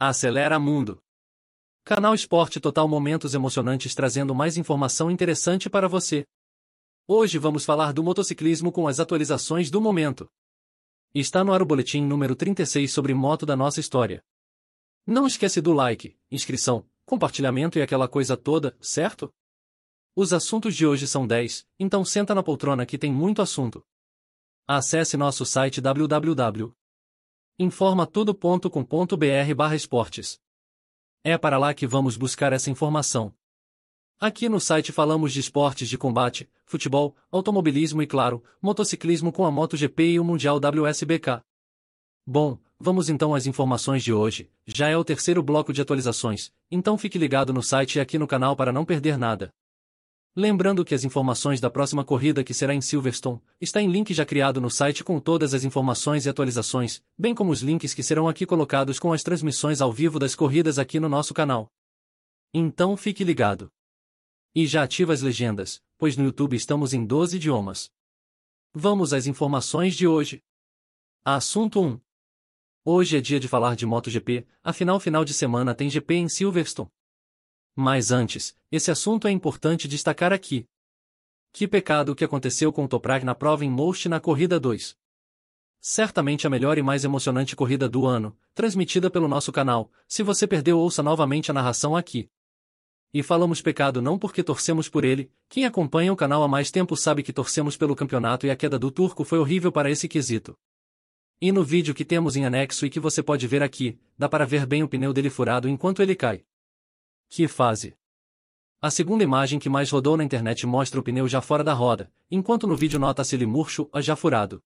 Acelera Mundo. Canal Esporte Total Momentos emocionantes trazendo mais informação interessante para você. Hoje vamos falar do motociclismo com as atualizações do momento. Está no ar o boletim número 36 sobre moto da nossa história. Não esquece do like, inscrição, compartilhamento e aquela coisa toda, certo? Os assuntos de hoje são 10, então senta na poltrona que tem muito assunto. Acesse nosso site www informatudo.com.br barra esportes. É para lá que vamos buscar essa informação. Aqui no site falamos de esportes de combate, futebol, automobilismo e claro, motociclismo com a MotoGP e o Mundial WSBK. Bom, vamos então às informações de hoje. Já é o terceiro bloco de atualizações, então fique ligado no site e aqui no canal para não perder nada. Lembrando que as informações da próxima corrida que será em Silverstone, está em link já criado no site com todas as informações e atualizações, bem como os links que serão aqui colocados com as transmissões ao vivo das corridas aqui no nosso canal. Então fique ligado. E já ativa as legendas, pois no YouTube estamos em 12 idiomas. Vamos às informações de hoje. Assunto 1. Hoje é dia de falar de MotoGP, afinal final de semana tem GP em Silverstone. Mas antes, esse assunto é importante destacar aqui. Que pecado que aconteceu com o Toprak na prova em Most na corrida 2. Certamente a melhor e mais emocionante corrida do ano, transmitida pelo nosso canal. Se você perdeu, ouça novamente a narração aqui. E falamos pecado não porque torcemos por ele, quem acompanha o canal há mais tempo sabe que torcemos pelo campeonato e a queda do turco foi horrível para esse quesito. E no vídeo que temos em anexo e que você pode ver aqui, dá para ver bem o pneu dele furado enquanto ele cai. Que fase! A segunda imagem que mais rodou na internet mostra o pneu já fora da roda, enquanto no vídeo nota-se ele murcho, já furado.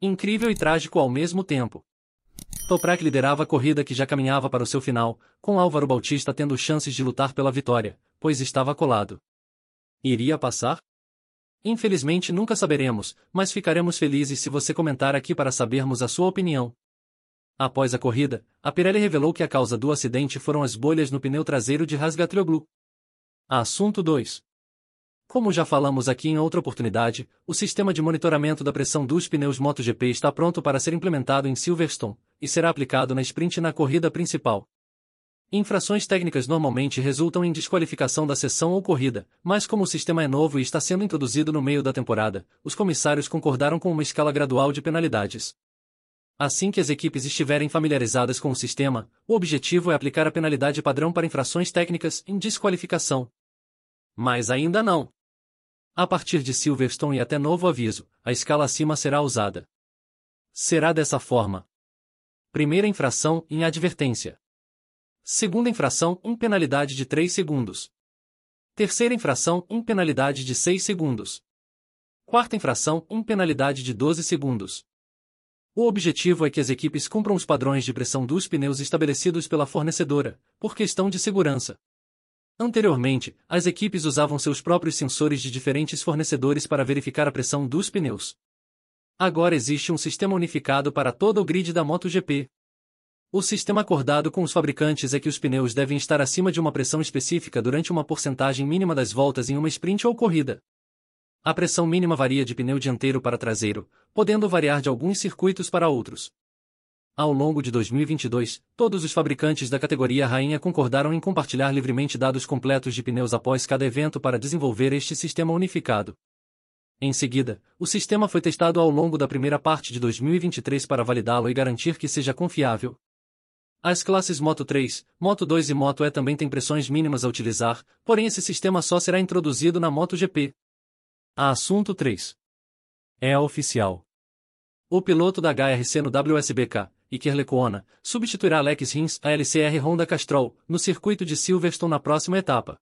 Incrível e trágico ao mesmo tempo. Toprak liderava a corrida que já caminhava para o seu final, com Álvaro Bautista tendo chances de lutar pela vitória, pois estava colado. Iria passar? Infelizmente nunca saberemos, mas ficaremos felizes se você comentar aqui para sabermos a sua opinião. Após a corrida, a Pirelli revelou que a causa do acidente foram as bolhas no pneu traseiro de Rasgatrioglu. Assunto 2. Como já falamos aqui em outra oportunidade, o sistema de monitoramento da pressão dos pneus MotoGP está pronto para ser implementado em Silverstone, e será aplicado na sprint na corrida principal. Infrações técnicas normalmente resultam em desqualificação da sessão ou corrida, mas como o sistema é novo e está sendo introduzido no meio da temporada, os comissários concordaram com uma escala gradual de penalidades. Assim que as equipes estiverem familiarizadas com o sistema, o objetivo é aplicar a penalidade padrão para infrações técnicas em desqualificação. Mas ainda não. A partir de Silverstone e até novo aviso, a escala acima será usada. Será dessa forma. Primeira infração em advertência. Segunda infração em penalidade de 3 segundos. Terceira infração em penalidade de 6 segundos. Quarta infração em penalidade de 12 segundos. O objetivo é que as equipes cumpram os padrões de pressão dos pneus estabelecidos pela fornecedora, por questão de segurança. Anteriormente, as equipes usavam seus próprios sensores de diferentes fornecedores para verificar a pressão dos pneus. Agora existe um sistema unificado para todo o grid da MotoGP. O sistema acordado com os fabricantes é que os pneus devem estar acima de uma pressão específica durante uma porcentagem mínima das voltas em uma sprint ou corrida. A pressão mínima varia de pneu dianteiro para traseiro, podendo variar de alguns circuitos para outros. Ao longo de 2022, todos os fabricantes da categoria rainha concordaram em compartilhar livremente dados completos de pneus após cada evento para desenvolver este sistema unificado. Em seguida, o sistema foi testado ao longo da primeira parte de 2023 para validá-lo e garantir que seja confiável. As classes Moto 3, Moto 2 e Moto E também têm pressões mínimas a utilizar, porém esse sistema só será introduzido na MotoGP. Assunto 3. É oficial. O piloto da HRC no WSBK, Iker Lecuona, substituirá Alex Rins a LCR Honda Castrol, no circuito de Silverstone na próxima etapa.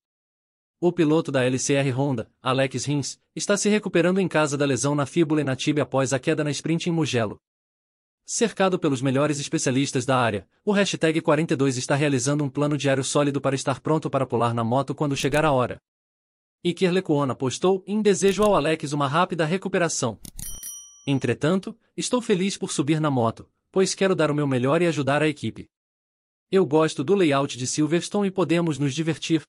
O piloto da LCR Honda, Alex Rins, está se recuperando em casa da lesão na fíbula e na tíbia após a queda na sprint em Mugello. Cercado pelos melhores especialistas da área, o hashtag 42 está realizando um plano diário sólido para estar pronto para pular na moto quando chegar a hora. Iker Lecuona postou em desejo ao Alex uma rápida recuperação. Entretanto, estou feliz por subir na moto, pois quero dar o meu melhor e ajudar a equipe. Eu gosto do layout de Silverstone e podemos nos divertir.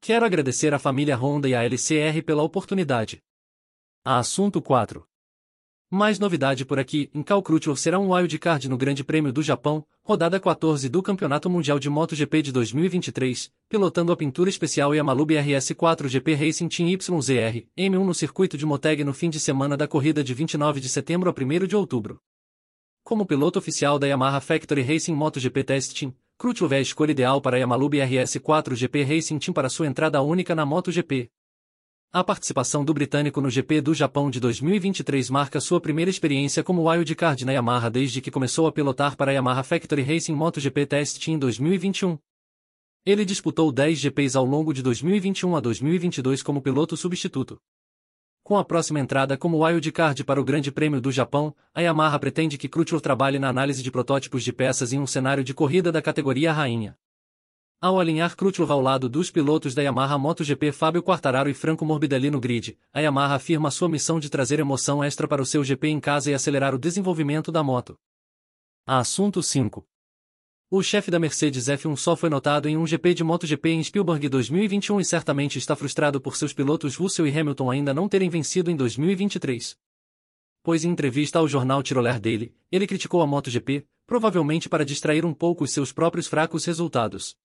Quero agradecer à família Honda e à LCR pela oportunidade. Assunto 4. Mais novidade por aqui, em Cal Crutchlow será um wildcard no Grande Prêmio do Japão, rodada 14 do Campeonato Mundial de MotoGP de 2023, pilotando a pintura especial Yamalu BRS4 GP Racing Team YZR, M1 no circuito de Moteg no fim de semana da corrida de 29 de setembro a 1 de outubro. Como piloto oficial da Yamaha Factory Racing MotoGP Test Team, Crutchlow é a escolha ideal para a Yamalu BRS4 GP Racing Team para sua entrada única na MotoGP. A participação do britânico no GP do Japão de 2023 marca sua primeira experiência como wildcard na Yamaha desde que começou a pilotar para a Yamaha Factory Racing MotoGP Test Team em 2021. Ele disputou 10 GPs ao longo de 2021 a 2022 como piloto substituto. Com a próxima entrada como wildcard para o Grande Prêmio do Japão, a Yamaha pretende que Crutchlow trabalhe na análise de protótipos de peças em um cenário de corrida da categoria rainha. Ao alinhar Crutchlow ao lado dos pilotos da Yamaha MotoGP Fábio Quartararo e Franco Morbidelli no grid, a Yamaha afirma sua missão de trazer emoção extra para o seu GP em casa e acelerar o desenvolvimento da moto. Assunto 5. O chefe da Mercedes F1 só foi notado em um GP de MotoGP em Spielberg 2021 e certamente está frustrado por seus pilotos Russell e Hamilton ainda não terem vencido em 2023. Pois em entrevista ao jornal Tiroler Daily, ele criticou a MotoGP, provavelmente para distrair um pouco os seus próprios fracos resultados.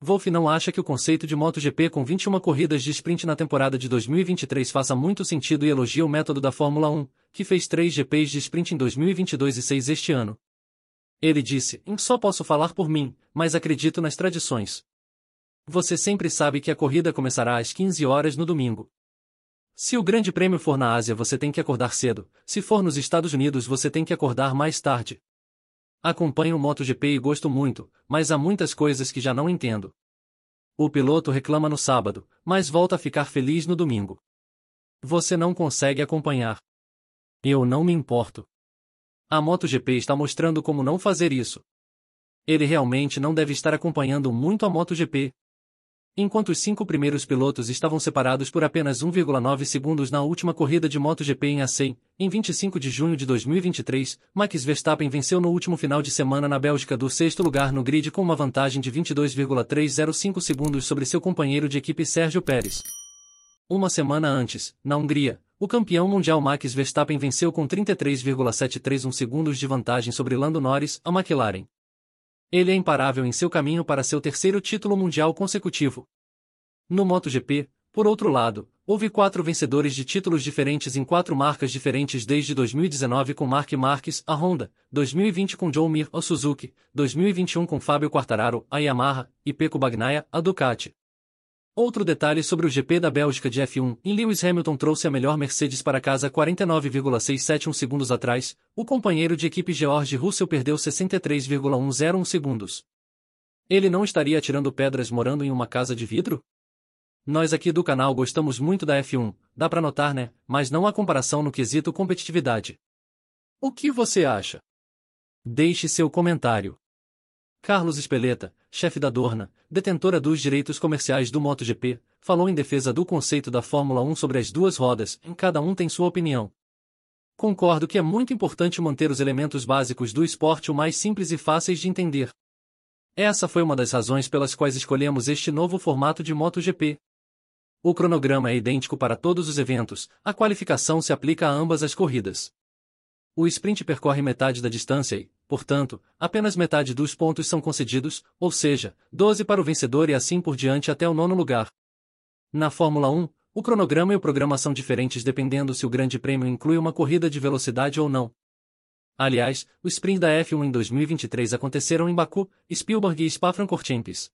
Wolff não acha que o conceito de MotoGP com 21 corridas de sprint na temporada de 2023 faça muito sentido e elogia o método da Fórmula 1, que fez 3 GPs de sprint em 2022 e 6 este ano. Ele disse: Só posso falar por mim, mas acredito nas tradições. Você sempre sabe que a corrida começará às 15 horas no domingo. Se o Grande Prêmio for na Ásia, você tem que acordar cedo, se for nos Estados Unidos, você tem que acordar mais tarde. Acompanho MotoGP e gosto muito, mas há muitas coisas que já não entendo. O piloto reclama no sábado, mas volta a ficar feliz no domingo. Você não consegue acompanhar. Eu não me importo. A MotoGP está mostrando como não fazer isso. Ele realmente não deve estar acompanhando muito a MotoGP, Enquanto os cinco primeiros pilotos estavam separados por apenas 1,9 segundos na última corrida de MotoGP em Assen, em 25 de junho de 2023, Max Verstappen venceu no último final de semana na Bélgica do sexto lugar no grid com uma vantagem de 22,305 segundos sobre seu companheiro de equipe Sérgio Pérez. Uma semana antes, na Hungria, o campeão mundial Max Verstappen venceu com 33,731 segundos de vantagem sobre Lando Norris, a McLaren. Ele é imparável em seu caminho para seu terceiro título mundial consecutivo. No MotoGP, por outro lado, houve quatro vencedores de títulos diferentes em quatro marcas diferentes desde 2019 com Mark Marques, a Honda, 2020 com Joe Mir, a Suzuki, 2021 com Fábio Quartararo, a Yamaha, e Pecco Bagnaia, a Ducati. Outro detalhe sobre o GP da Bélgica de F1, em Lewis Hamilton trouxe a melhor Mercedes para casa 49,671 segundos atrás, o companheiro de equipe George Russell perdeu 63,101 segundos. Ele não estaria atirando pedras morando em uma casa de vidro? Nós aqui do canal gostamos muito da F1, dá para notar né, mas não há comparação no quesito competitividade. O que você acha? Deixe seu comentário. Carlos Espeleta, chefe da Dorna, detentora dos direitos comerciais do MotoGP, falou em defesa do conceito da Fórmula 1 sobre as duas rodas, em cada um tem sua opinião. Concordo que é muito importante manter os elementos básicos do esporte o mais simples e fáceis de entender. Essa foi uma das razões pelas quais escolhemos este novo formato de MotoGP. O cronograma é idêntico para todos os eventos, a qualificação se aplica a ambas as corridas. O sprint percorre metade da distância e, portanto, apenas metade dos pontos são concedidos, ou seja, 12 para o vencedor e assim por diante até o nono lugar. Na Fórmula 1, o cronograma e o programa são diferentes dependendo se o Grande Prêmio inclui uma corrida de velocidade ou não. Aliás, o sprint da F1 em 2023 aconteceram em Baku, Spielberg e Spa-Francorchamps.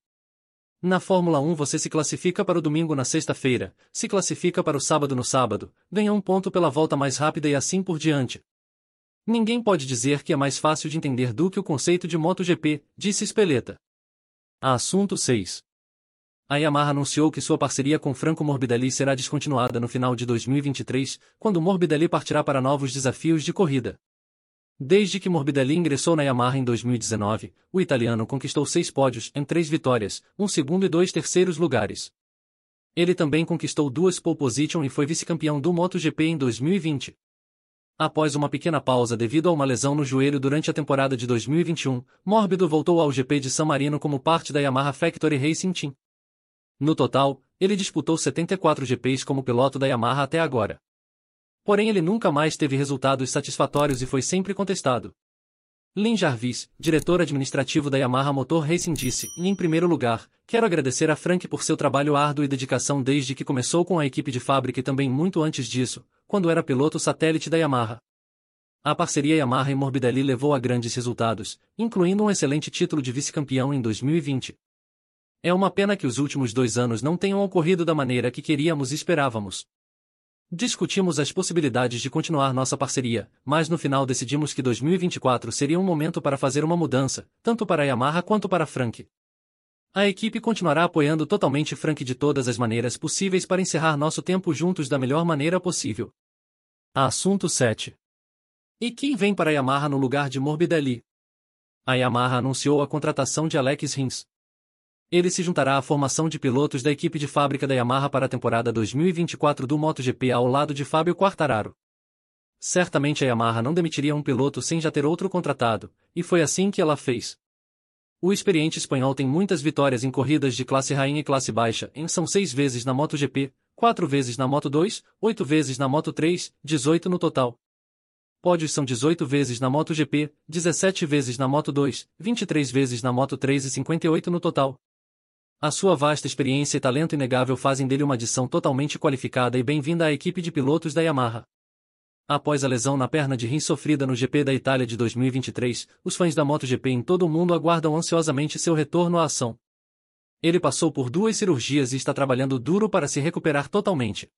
Na Fórmula 1 você se classifica para o domingo na sexta-feira, se classifica para o sábado no sábado, ganha um ponto pela volta mais rápida e assim por diante. Ninguém pode dizer que é mais fácil de entender do que o conceito de MotoGP, disse Speleta. Assunto 6. A Yamaha anunciou que sua parceria com Franco Morbidelli será descontinuada no final de 2023, quando Morbidelli partirá para novos desafios de corrida. Desde que Morbidelli ingressou na Yamaha em 2019, o italiano conquistou seis pódios, em três vitórias, um segundo e dois terceiros lugares. Ele também conquistou duas pole position e foi vice-campeão do MotoGP em 2020. Após uma pequena pausa devido a uma lesão no joelho durante a temporada de 2021, Mórbido voltou ao GP de San Marino como parte da Yamaha Factory Racing Team. No total, ele disputou 74 GPs como piloto da Yamaha até agora. Porém ele nunca mais teve resultados satisfatórios e foi sempre contestado. Lin Jarvis, diretor administrativo da Yamaha Motor Racing disse, em primeiro lugar, quero agradecer a Frank por seu trabalho árduo e dedicação desde que começou com a equipe de fábrica e também muito antes disso, quando era piloto satélite da Yamaha. A parceria Yamaha e Morbidelli levou a grandes resultados, incluindo um excelente título de vice-campeão em 2020. É uma pena que os últimos dois anos não tenham ocorrido da maneira que queríamos e esperávamos. Discutimos as possibilidades de continuar nossa parceria, mas no final decidimos que 2024 seria um momento para fazer uma mudança, tanto para a Yamaha quanto para Frank. A equipe continuará apoiando totalmente Frank de todas as maneiras possíveis para encerrar nosso tempo juntos da melhor maneira possível. Assunto 7. E quem vem para Yamaha no lugar de Morbidelli? A Yamaha anunciou a contratação de Alex Rins, ele se juntará à formação de pilotos da equipe de fábrica da Yamaha para a temporada 2024 do MotoGP ao lado de Fábio Quartararo. Certamente a Yamaha não demitiria um piloto sem já ter outro contratado, e foi assim que ela fez. O experiente espanhol tem muitas vitórias em corridas de classe rainha e classe baixa, em são seis vezes na MotoGP, quatro vezes na Moto 2, oito vezes na Moto 3, 18 no total. Pódios são 18 vezes na MotoGP, 17 vezes na Moto 2, 23 vezes na Moto 3 e 58 no total. A sua vasta experiência e talento inegável fazem dele uma adição totalmente qualificada e bem-vinda à equipe de pilotos da Yamaha. Após a lesão na perna de rim sofrida no GP da Itália de 2023, os fãs da MotoGP em todo o mundo aguardam ansiosamente seu retorno à ação. Ele passou por duas cirurgias e está trabalhando duro para se recuperar totalmente.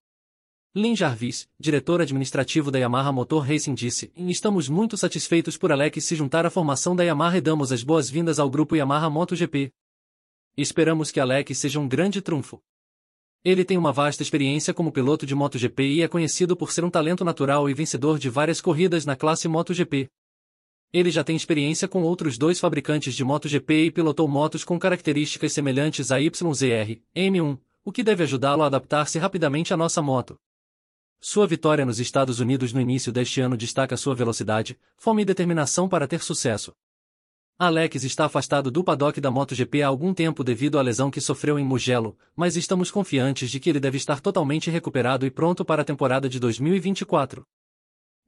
Lin Jarvis, diretor administrativo da Yamaha Motor Racing disse, estamos muito satisfeitos por Alex se juntar à formação da Yamaha e damos as boas-vindas ao grupo Yamaha MotoGP. Esperamos que Alex seja um grande trunfo. Ele tem uma vasta experiência como piloto de MotoGP e é conhecido por ser um talento natural e vencedor de várias corridas na classe MotoGP. Ele já tem experiência com outros dois fabricantes de MotoGP e pilotou motos com características semelhantes à YZR M1, o que deve ajudá-lo a adaptar-se rapidamente à nossa moto. Sua vitória nos Estados Unidos no início deste ano destaca sua velocidade, fome e determinação para ter sucesso. Alex está afastado do paddock da MotoGP há algum tempo devido à lesão que sofreu em Mugello, mas estamos confiantes de que ele deve estar totalmente recuperado e pronto para a temporada de 2024.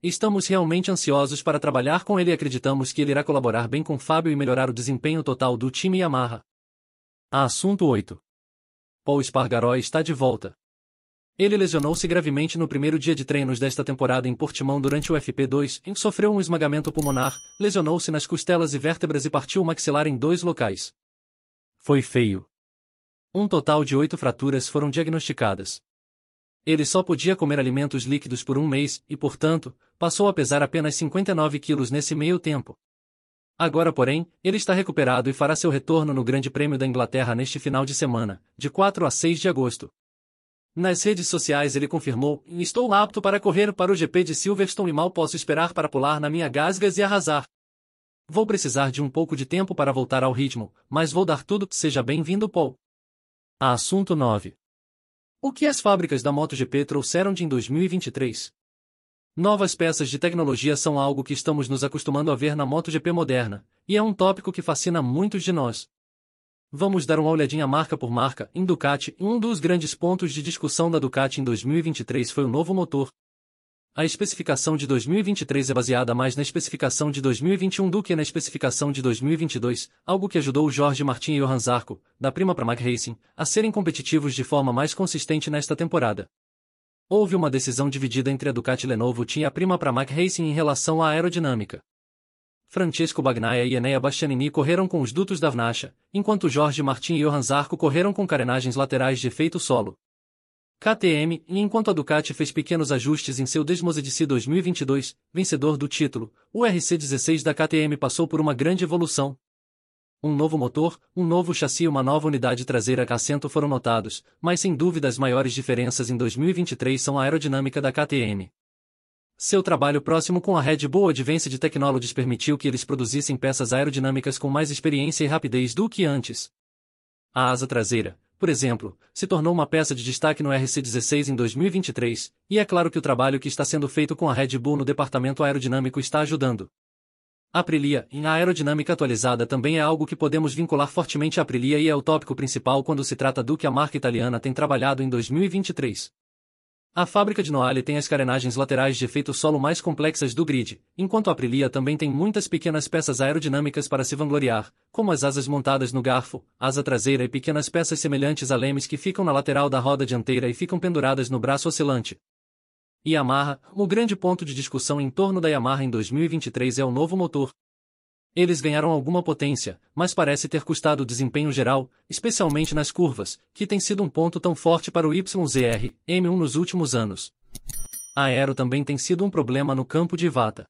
Estamos realmente ansiosos para trabalhar com ele e acreditamos que ele irá colaborar bem com Fábio e melhorar o desempenho total do time Yamaha. Assunto 8. Paul Spargaró está de volta. Ele lesionou-se gravemente no primeiro dia de treinos desta temporada em Portimão durante o FP2, em que sofreu um esmagamento pulmonar, lesionou-se nas costelas e vértebras e partiu o maxilar em dois locais. Foi feio. Um total de oito fraturas foram diagnosticadas. Ele só podia comer alimentos líquidos por um mês e, portanto, passou a pesar apenas 59 quilos nesse meio tempo. Agora, porém, ele está recuperado e fará seu retorno no Grande Prêmio da Inglaterra neste final de semana, de 4 a 6 de agosto. Nas redes sociais ele confirmou: Estou apto para correr para o GP de Silverstone e mal posso esperar para pular na minha gasgas e arrasar. Vou precisar de um pouco de tempo para voltar ao ritmo, mas vou dar tudo. Seja bem-vindo, Paul. Assunto 9. O que as fábricas da MotoGP trouxeram de em 2023? Novas peças de tecnologia são algo que estamos nos acostumando a ver na MotoGP moderna, e é um tópico que fascina muitos de nós. Vamos dar uma olhadinha marca por marca em Ducati. Um dos grandes pontos de discussão da Ducati em 2023 foi o novo motor. A especificação de 2023 é baseada mais na especificação de 2021 do que na especificação de 2022, algo que ajudou Jorge Martin e Johan Zarco, da Prima Pramac Racing, a serem competitivos de forma mais consistente nesta temporada. Houve uma decisão dividida entre a Ducati Lenovo e a Prima Pramac Racing em relação à aerodinâmica. Francesco Bagnaia e Enea Bastianini correram com os dutos da Vnacha, enquanto Jorge Martin e Johan Zarco correram com carenagens laterais de efeito solo. KTM, e enquanto a Ducati fez pequenos ajustes em seu Desmosedici 2022, vencedor do título, o RC16 da KTM passou por uma grande evolução. Um novo motor, um novo chassi e uma nova unidade traseira assento foram notados, mas sem dúvida as maiores diferenças em 2023 são a aerodinâmica da KTM. Seu trabalho próximo com a Red Bull Advanced Technologies permitiu que eles produzissem peças aerodinâmicas com mais experiência e rapidez do que antes. A asa traseira, por exemplo, se tornou uma peça de destaque no RC16 em 2023, e é claro que o trabalho que está sendo feito com a Red Bull no departamento aerodinâmico está ajudando. A Aprilia, em aerodinâmica atualizada também é algo que podemos vincular fortemente à Aprilia e é o tópico principal quando se trata do que a marca italiana tem trabalhado em 2023. A fábrica de Noale tem as carenagens laterais de efeito solo mais complexas do grid, enquanto a Aprilia também tem muitas pequenas peças aerodinâmicas para se vangloriar, como as asas montadas no garfo, asa traseira e pequenas peças semelhantes a lemes que ficam na lateral da roda dianteira e ficam penduradas no braço oscilante. Yamaha, o grande ponto de discussão em torno da Yamaha em 2023 é o novo motor, eles ganharam alguma potência, mas parece ter custado o desempenho geral, especialmente nas curvas, que tem sido um ponto tão forte para o YZR M1 nos últimos anos. A aero também tem sido um problema no campo de Vata.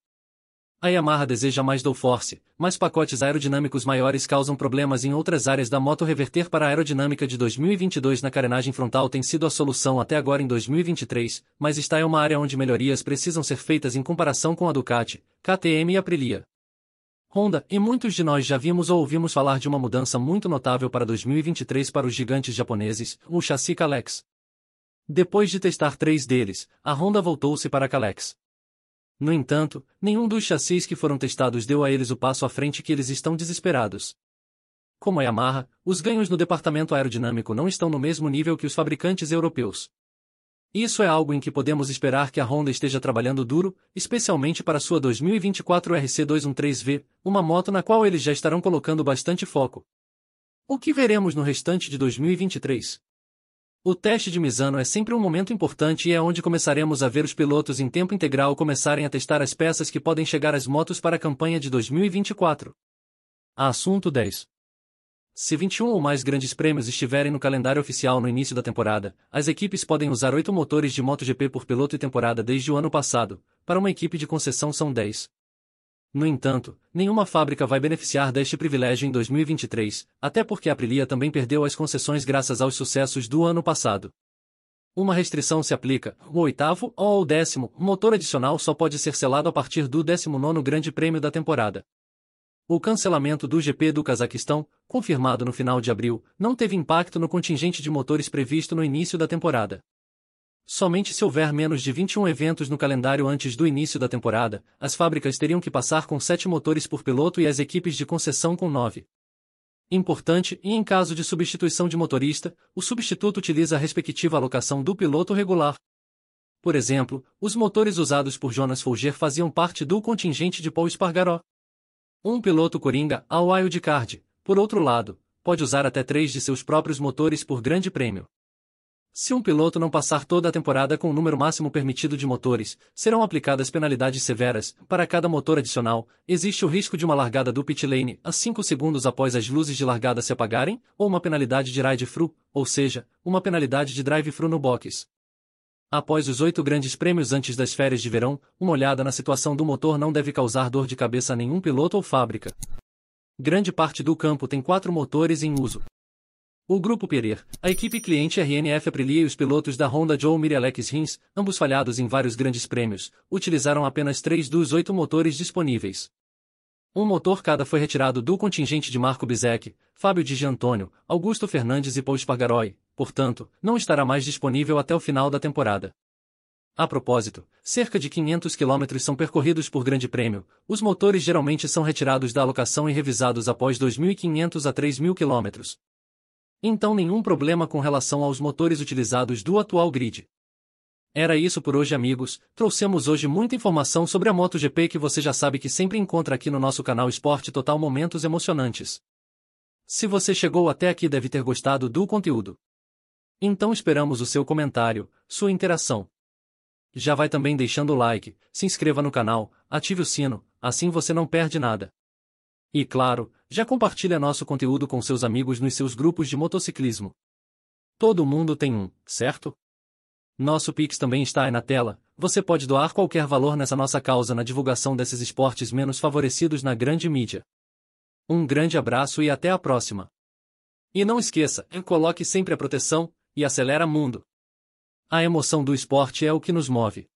A Yamaha deseja mais downforce, mas pacotes aerodinâmicos maiores causam problemas em outras áreas da moto. Reverter para a aerodinâmica de 2022 na carenagem frontal tem sido a solução até agora em 2023, mas está é uma área onde melhorias precisam ser feitas em comparação com a Ducati, KTM e Aprilia. Honda, e muitos de nós já vimos ou ouvimos falar de uma mudança muito notável para 2023 para os gigantes japoneses, o chassi Kalex. Depois de testar três deles, a Honda voltou-se para a Kalex. No entanto, nenhum dos chassis que foram testados deu a eles o passo à frente que eles estão desesperados. Como a Yamaha, os ganhos no departamento aerodinâmico não estão no mesmo nível que os fabricantes europeus. Isso é algo em que podemos esperar que a Honda esteja trabalhando duro, especialmente para sua 2024 RC213V, uma moto na qual eles já estarão colocando bastante foco. O que veremos no restante de 2023? O teste de Misano é sempre um momento importante e é onde começaremos a ver os pilotos em tempo integral começarem a testar as peças que podem chegar às motos para a campanha de 2024. Assunto 10. Se 21 ou mais grandes prêmios estiverem no calendário oficial no início da temporada, as equipes podem usar oito motores de MotoGP por piloto e temporada desde o ano passado, para uma equipe de concessão são 10. No entanto, nenhuma fábrica vai beneficiar deste privilégio em 2023, até porque a Aprilia também perdeu as concessões graças aos sucessos do ano passado. Uma restrição se aplica, o oitavo ou o décimo motor adicional só pode ser selado a partir do 19º Grande Prêmio da temporada. O cancelamento do GP do Cazaquistão, confirmado no final de abril, não teve impacto no contingente de motores previsto no início da temporada. Somente se houver menos de 21 eventos no calendário antes do início da temporada, as fábricas teriam que passar com 7 motores por piloto e as equipes de concessão com 9. Importante, e em caso de substituição de motorista, o substituto utiliza a respectiva alocação do piloto regular. Por exemplo, os motores usados por Jonas Folger faziam parte do contingente de Paul Espargaró. Um piloto coringa ao wildcard, por outro lado, pode usar até três de seus próprios motores por grande prêmio. Se um piloto não passar toda a temporada com o número máximo permitido de motores, serão aplicadas penalidades severas. Para cada motor adicional, existe o risco de uma largada do pit lane a 5 segundos após as luzes de largada se apagarem, ou uma penalidade de ride-through, ou seja, uma penalidade de drive-through no box. Após os oito grandes prêmios antes das férias de verão, uma olhada na situação do motor não deve causar dor de cabeça a nenhum piloto ou fábrica. Grande parte do campo tem quatro motores em uso. O Grupo Pereira, a equipe cliente RNF Aprilia e os pilotos da Honda Joe Mir Alex Rins, ambos falhados em vários grandes prêmios, utilizaram apenas três dos oito motores disponíveis. Um motor cada foi retirado do contingente de Marco Bizek, Fábio Di Giantônio, Augusto Fernandes e Paul Spargaroi, portanto, não estará mais disponível até o final da temporada. A propósito, cerca de 500 km são percorridos por Grande Prêmio, os motores geralmente são retirados da alocação e revisados após 2.500 a 3.000 km. Então nenhum problema com relação aos motores utilizados do atual grid. Era isso por hoje amigos, trouxemos hoje muita informação sobre a MotoGP que você já sabe que sempre encontra aqui no nosso canal Esporte Total Momentos Emocionantes. Se você chegou até aqui deve ter gostado do conteúdo. Então esperamos o seu comentário, sua interação. Já vai também deixando o like, se inscreva no canal, ative o sino, assim você não perde nada. E claro, já compartilha nosso conteúdo com seus amigos nos seus grupos de motociclismo. Todo mundo tem um, certo? Nosso Pix também está aí na tela, você pode doar qualquer valor nessa nossa causa na divulgação desses esportes menos favorecidos na grande mídia. Um grande abraço e até a próxima. E não esqueça, coloque sempre a proteção e acelera mundo. A emoção do esporte é o que nos move.